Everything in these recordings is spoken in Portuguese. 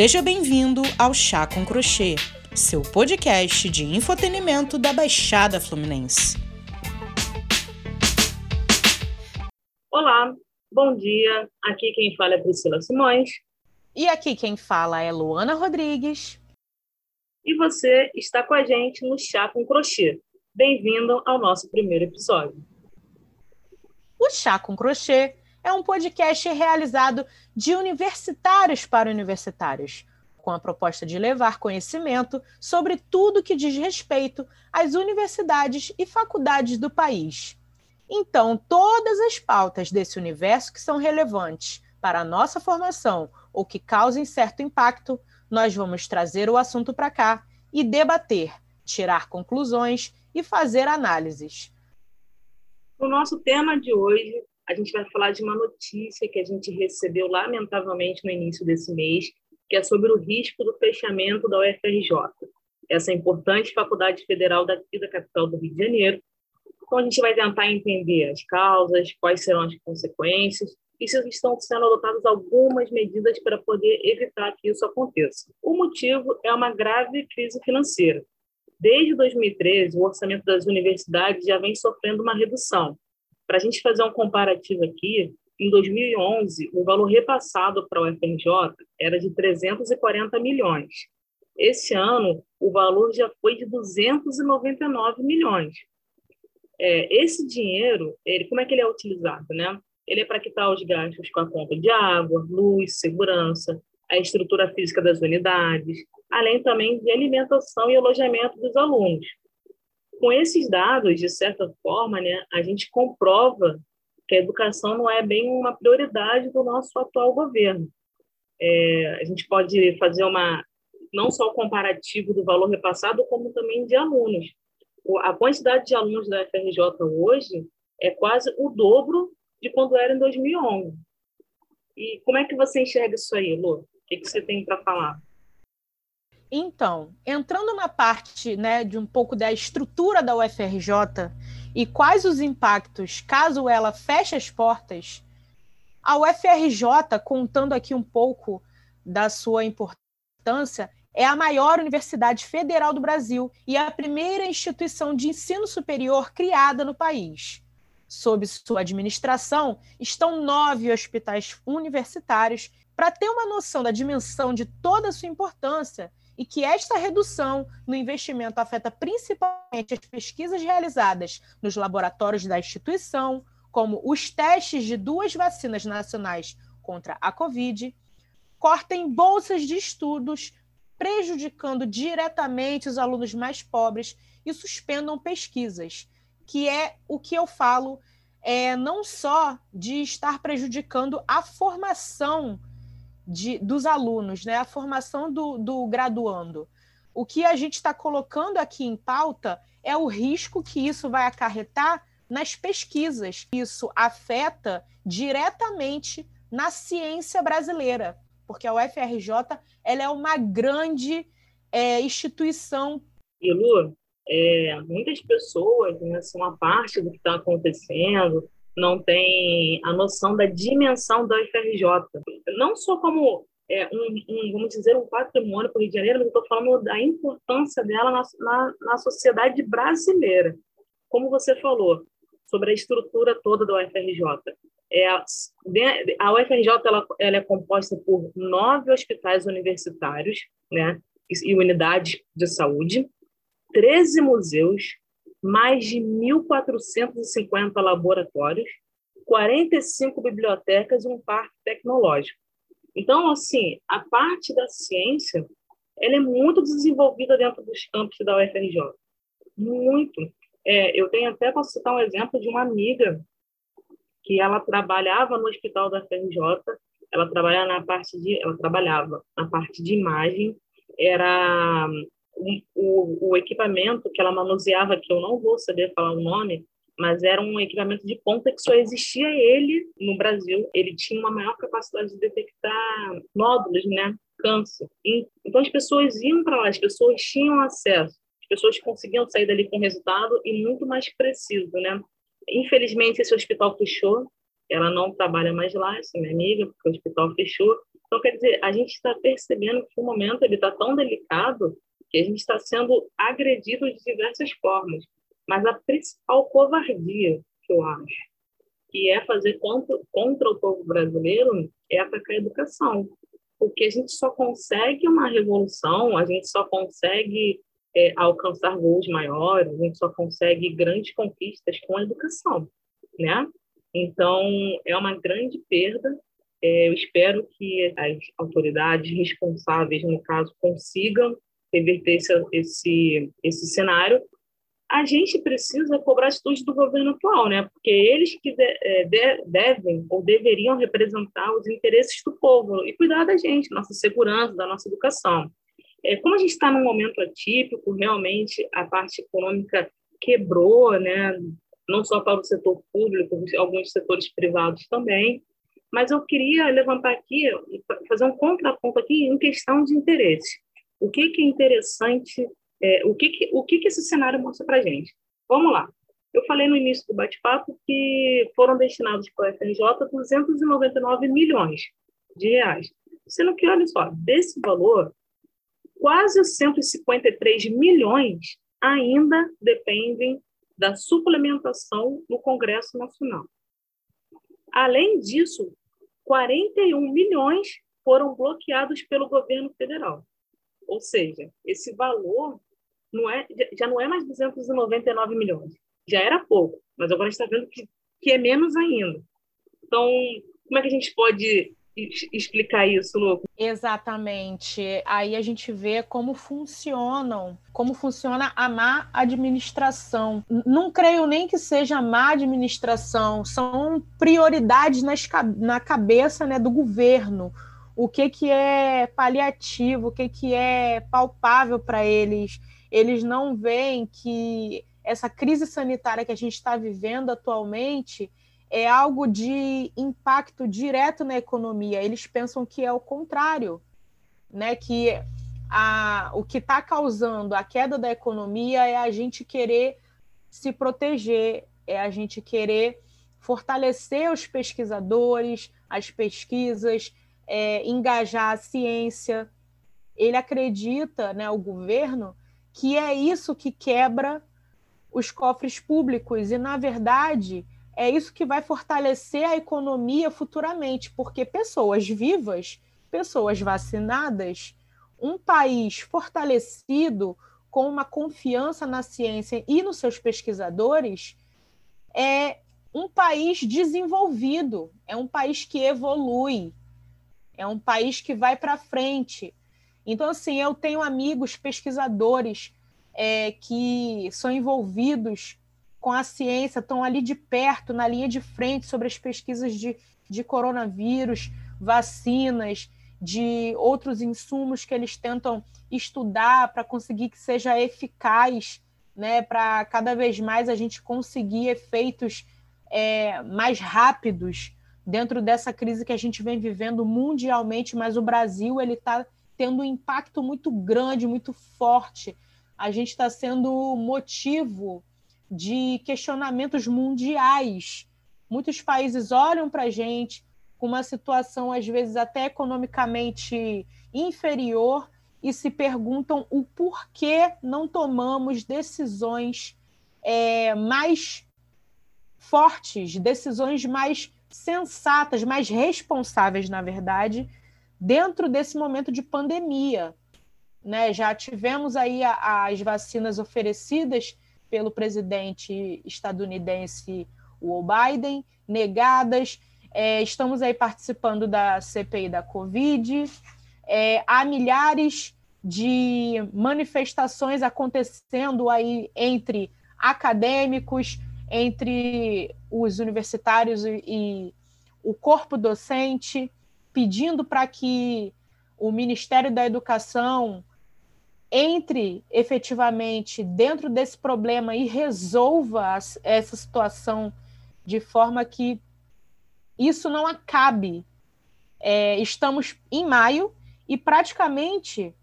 Seja bem-vindo ao Chá com Crochê, seu podcast de infotenimento da Baixada Fluminense. Olá, bom dia. Aqui quem fala é Priscila Simões. E aqui quem fala é Luana Rodrigues. E você está com a gente no Chá com Crochê. Bem-vindo ao nosso primeiro episódio. O Chá com Crochê é um podcast realizado de universitários para universitários, com a proposta de levar conhecimento sobre tudo que diz respeito às universidades e faculdades do país. Então, todas as pautas desse universo que são relevantes para a nossa formação ou que causem certo impacto, nós vamos trazer o assunto para cá e debater, tirar conclusões e fazer análises. O nosso tema de hoje a gente vai falar de uma notícia que a gente recebeu, lamentavelmente, no início desse mês, que é sobre o risco do fechamento da UFRJ, essa importante faculdade federal daqui da capital do Rio de Janeiro. Então, a gente vai tentar entender as causas, quais serão as consequências e se estão sendo adotadas algumas medidas para poder evitar que isso aconteça. O motivo é uma grave crise financeira. Desde 2013, o orçamento das universidades já vem sofrendo uma redução, para a gente fazer um comparativo aqui, em 2011, o valor repassado para o FRJ era de 340 milhões. Esse ano, o valor já foi de 299 milhões. É, esse dinheiro, ele, como é que ele é utilizado? Né? Ele é para quitar os gastos com a conta de água, luz, segurança, a estrutura física das unidades, além também de alimentação e alojamento dos alunos com esses dados, de certa forma, né, a gente comprova que a educação não é bem uma prioridade do nosso atual governo. É, a gente pode fazer uma não só o comparativo do valor repassado, como também de alunos. A quantidade de alunos da FRJ hoje é quase o dobro de quando era em 2011. E como é que você enxerga isso aí, Lu? O que, que você tem para falar? Então, entrando na parte né, de um pouco da estrutura da UFRJ e quais os impactos caso ela feche as portas, a UFRJ, contando aqui um pouco da sua importância, é a maior universidade federal do Brasil e é a primeira instituição de ensino superior criada no país. Sob sua administração estão nove hospitais universitários. Para ter uma noção da dimensão de toda a sua importância, e que esta redução no investimento afeta principalmente as pesquisas realizadas nos laboratórios da instituição, como os testes de duas vacinas nacionais contra a Covid, cortem bolsas de estudos, prejudicando diretamente os alunos mais pobres e suspendam pesquisas, que é o que eu falo é não só de estar prejudicando a formação de, dos alunos, né? a formação do, do graduando. O que a gente está colocando aqui em pauta é o risco que isso vai acarretar nas pesquisas. Isso afeta diretamente na ciência brasileira, porque a UFRJ ela é uma grande é, instituição. E é, muitas pessoas né, são a parte do que está acontecendo, não tem a noção da dimensão da UFRJ. Não só como é, um, um, vamos dizer, um patrimônio para o Rio de Janeiro, mas eu estou falando da importância dela na, na, na, sociedade brasileira. Como você falou, sobre a estrutura toda da UFRJ. É, a UFRJ ela, ela é composta por nove hospitais universitários né, e unidades de saúde, 13 museus, mais de 1.450 laboratórios, 45 bibliotecas e um parque tecnológico. Então, assim, a parte da ciência, ela é muito desenvolvida dentro dos campos da UFRJ. Muito. É, eu tenho até, posso citar um exemplo de uma amiga que ela trabalhava no hospital da UFRJ, ela trabalhava na parte de, ela trabalhava na parte de imagem, era o, o, equipamento que ela manuseava, que eu não vou saber falar o nome, mas era um equipamento de ponta que só existia ele no Brasil. Ele tinha uma maior capacidade de detectar nódulos, né? Câncer. Então as pessoas iam para lá, as pessoas tinham acesso, as pessoas conseguiam sair dali com resultado e muito mais preciso, né? Infelizmente esse hospital fechou, ela não trabalha mais lá, essa minha amiga, porque o hospital fechou. Então, quer dizer, a gente está percebendo que o momento ele está tão delicado que a gente está sendo agredido de diversas formas. Mas a principal covardia que eu acho que é fazer contra, contra o povo brasileiro é atacar a educação. Porque a gente só consegue uma revolução, a gente só consegue é, alcançar voos maiores, a gente só consegue grandes conquistas com a educação, né? Então, é uma grande perda. É, eu espero que as autoridades responsáveis, no caso, consigam reverter esse, esse, esse cenário. A gente precisa cobrar atitude do governo atual, né? Porque eles que de, é, de, devem ou deveriam representar os interesses do povo e cuidar da gente, nossa segurança, da nossa educação. É, como a gente está num momento atípico, realmente a parte econômica quebrou, né? não só para o setor público, alguns setores privados também. Mas eu queria levantar aqui, fazer um contraponto aqui em questão de interesse. O que, que é interessante, é, o, que, que, o que, que esse cenário mostra para a gente? Vamos lá. Eu falei no início do bate-papo que foram destinados para o FRJ 299 milhões de reais. Sendo que, olha só, desse valor, quase 153 milhões ainda dependem da suplementação no Congresso Nacional. Além disso, 41 milhões foram bloqueados pelo governo federal. Ou seja, esse valor não é, já não é mais 299 milhões. Já era pouco, mas agora a gente está vendo que, que é menos ainda. Então, como é que a gente pode explicar isso, Lu? Exatamente. Aí a gente vê como funcionam, como funciona a má administração. Não creio nem que seja má administração, são prioridades nas, na cabeça né, do governo. O que, que é paliativo, o que, que é palpável para eles. Eles não veem que essa crise sanitária que a gente está vivendo atualmente é algo de impacto direto na economia. Eles pensam que é o contrário, né? Que a, o que está causando a queda da economia é a gente querer se proteger, é a gente querer fortalecer os pesquisadores, as pesquisas, é, engajar a ciência. Ele acredita, né, o governo, que é isso que quebra os cofres públicos e, na verdade, é isso que vai fortalecer a economia futuramente, porque pessoas vivas, pessoas vacinadas, um país fortalecido com uma confiança na ciência e nos seus pesquisadores é um país desenvolvido, é um país que evolui, é um país que vai para frente. Então, assim, eu tenho amigos pesquisadores é, que são envolvidos com a ciência, estão ali de perto, na linha de frente sobre as pesquisas de, de coronavírus, vacinas, de outros insumos que eles tentam estudar para conseguir que seja eficaz, né, para cada vez mais a gente conseguir efeitos é, mais rápidos dentro dessa crise que a gente vem vivendo mundialmente, mas o Brasil ele está tendo um impacto muito grande, muito forte. A gente está sendo motivo de questionamentos mundiais. Muitos países olham para a gente com uma situação, às vezes, até economicamente inferior e se perguntam o porquê não tomamos decisões é, mais fortes, decisões mais sensatas, mais responsáveis, na verdade, dentro desse momento de pandemia. Né? Já tivemos aí as vacinas oferecidas pelo presidente estadunidense o Biden, negadas. É, estamos aí participando da CPI da Covid. É, há milhares de manifestações acontecendo aí entre acadêmicos, entre os universitários e, e o corpo docente, pedindo para que o Ministério da Educação entre efetivamente dentro desse problema e resolva essa situação de forma que isso não acabe. É, estamos em maio e praticamente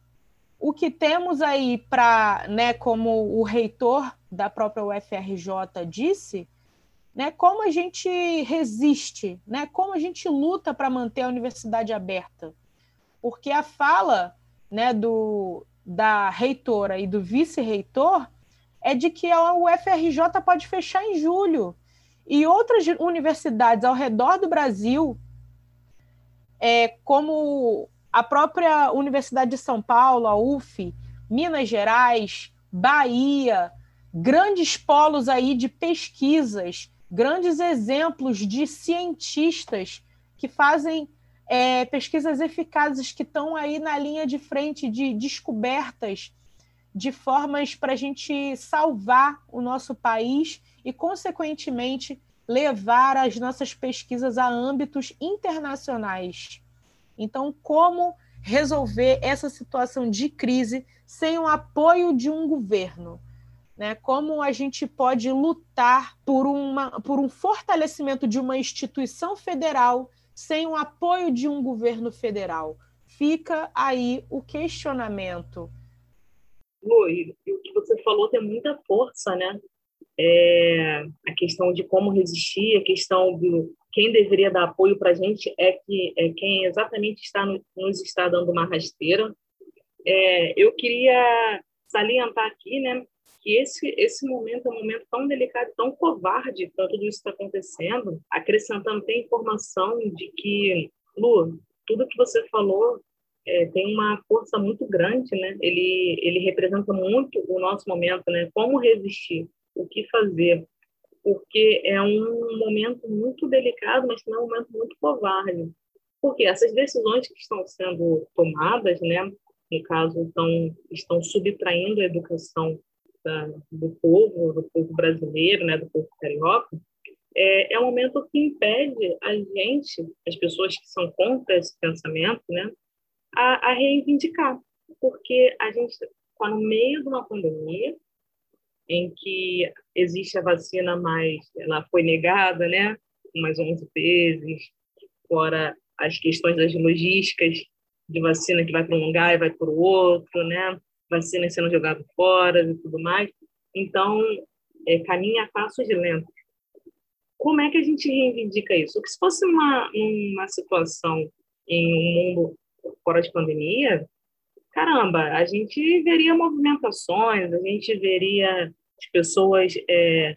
o que temos aí para, né, como o reitor da própria UFRJ disse, né, como a gente resiste, né, como a gente luta para manter a universidade aberta. porque a fala né, do, da reitora e do vice-reitor é de que a UFRJ pode fechar em julho. E outras universidades ao redor do Brasil, é, como a própria Universidade de São Paulo, a UF, Minas Gerais, Bahia, grandes polos aí de pesquisas, grandes exemplos de cientistas que fazem é, pesquisas eficazes que estão aí na linha de frente de descobertas de formas para a gente salvar o nosso país e, consequentemente, levar as nossas pesquisas a âmbitos internacionais. Então, como resolver essa situação de crise sem o apoio de um governo? Né? Como a gente pode lutar por, uma, por um fortalecimento de uma instituição federal sem o apoio de um governo federal? Fica aí o questionamento. Lu, e o que você falou tem muita força, né? É, a questão de como resistir, a questão de quem deveria dar apoio para a gente é que é quem exatamente está no, nos está dando uma rasteira. É, eu queria salientar aqui, né, que esse, esse momento é um momento tão delicado, tão covarde para tudo isso está acontecendo, acrescentando tem informação de que, Lu, tudo que você falou é, tem uma força muito grande, né? Ele, ele representa muito o nosso momento, né? Como resistir, o que fazer, porque é um momento muito delicado, mas também é um momento muito covarde. Porque essas decisões que estão sendo tomadas, né? No caso, estão, estão subtraindo a educação da, do povo, do povo brasileiro, né, do povo carioca, é, é um momento que impede a gente, as pessoas que são contra esse pensamento, né, a, a reivindicar, porque a gente está no meio de uma pandemia em que existe a vacina, mas ela foi negada, né, umas 11 vezes, fora as questões das logísticas de vacina que vai para um lugar e vai para o outro, né? Vacinas sendo jogadas fora e tudo mais. Então, é, caminha a passos lentos. Como é que a gente reivindica isso? Porque se fosse uma, uma situação em um mundo fora de pandemia, caramba, a gente veria movimentações, a gente veria as pessoas é,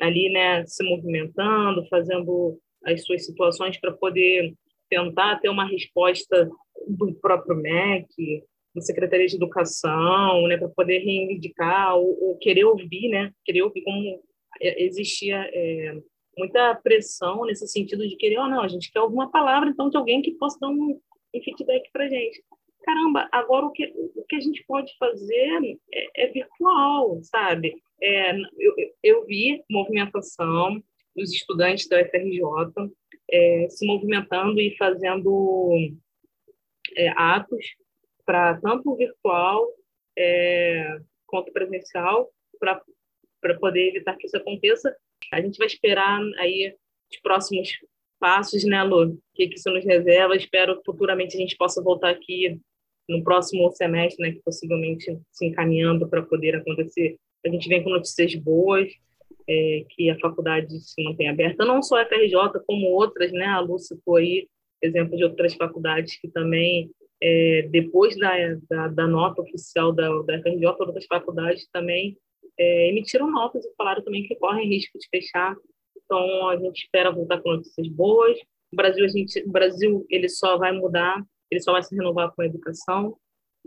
ali, né, se movimentando, fazendo as suas situações para poder tentar ter uma resposta do próprio MEC, da Secretaria de Educação, né, para poder reivindicar ou, ou, querer ouvir, né, querer ouvir como é, existia é, muita pressão nesse sentido de querer, oh, não, a gente quer alguma palavra, então, de alguém que possa dar um, um feedback para gente. Caramba, agora o que, o que a gente pode fazer é, é virtual, sabe? É, eu, eu vi movimentação dos estudantes da UFRJ é, se movimentando e fazendo é, atos para tanto virtual é, quanto presencial, para poder evitar que isso aconteça. A gente vai esperar aí os próximos passos, né, Lu? O que, que isso nos reserva? Espero que futuramente a gente possa voltar aqui no próximo semestre, né, que possivelmente se encaminhando para poder acontecer. A gente vem com notícias boas, é, que a faculdade se mantém aberta, não só a FRJ, como outras, né? A Lu citou aí exemplo de outras faculdades que também é, depois da, da, da, nota oficial da, da FRJ, outras faculdades também é, emitiram notas e falaram também que correm risco de fechar. Então, a gente espera voltar com notícias boas. O Brasil, a gente, o Brasil ele só vai mudar, ele só vai se renovar com a educação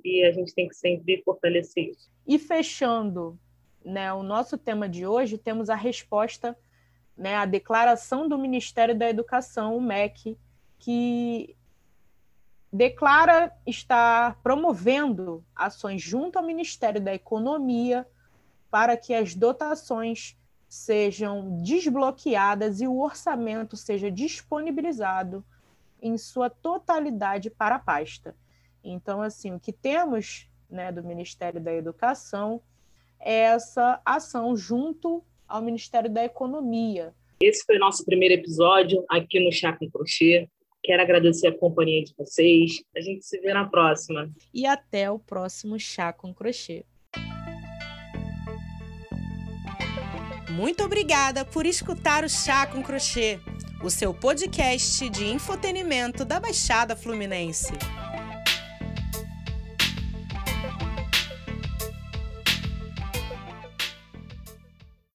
e a gente tem que sempre fortalecer isso. E fechando né, o nosso tema de hoje, temos a resposta, né, a declaração do Ministério da Educação, o MEC, que declara estar promovendo ações junto ao Ministério da Economia para que as dotações sejam desbloqueadas e o orçamento seja disponibilizado em sua totalidade para a pasta. Então, assim, o que temos né, do Ministério da Educação é essa ação junto ao Ministério da Economia. Esse foi nosso primeiro episódio aqui no Chá com Crochê. Quero agradecer a companhia de vocês. A gente se vê na próxima. E até o próximo Chá com Crochê. Muito obrigada por escutar o Chá com Crochê, o seu podcast de infotenimento da Baixada Fluminense.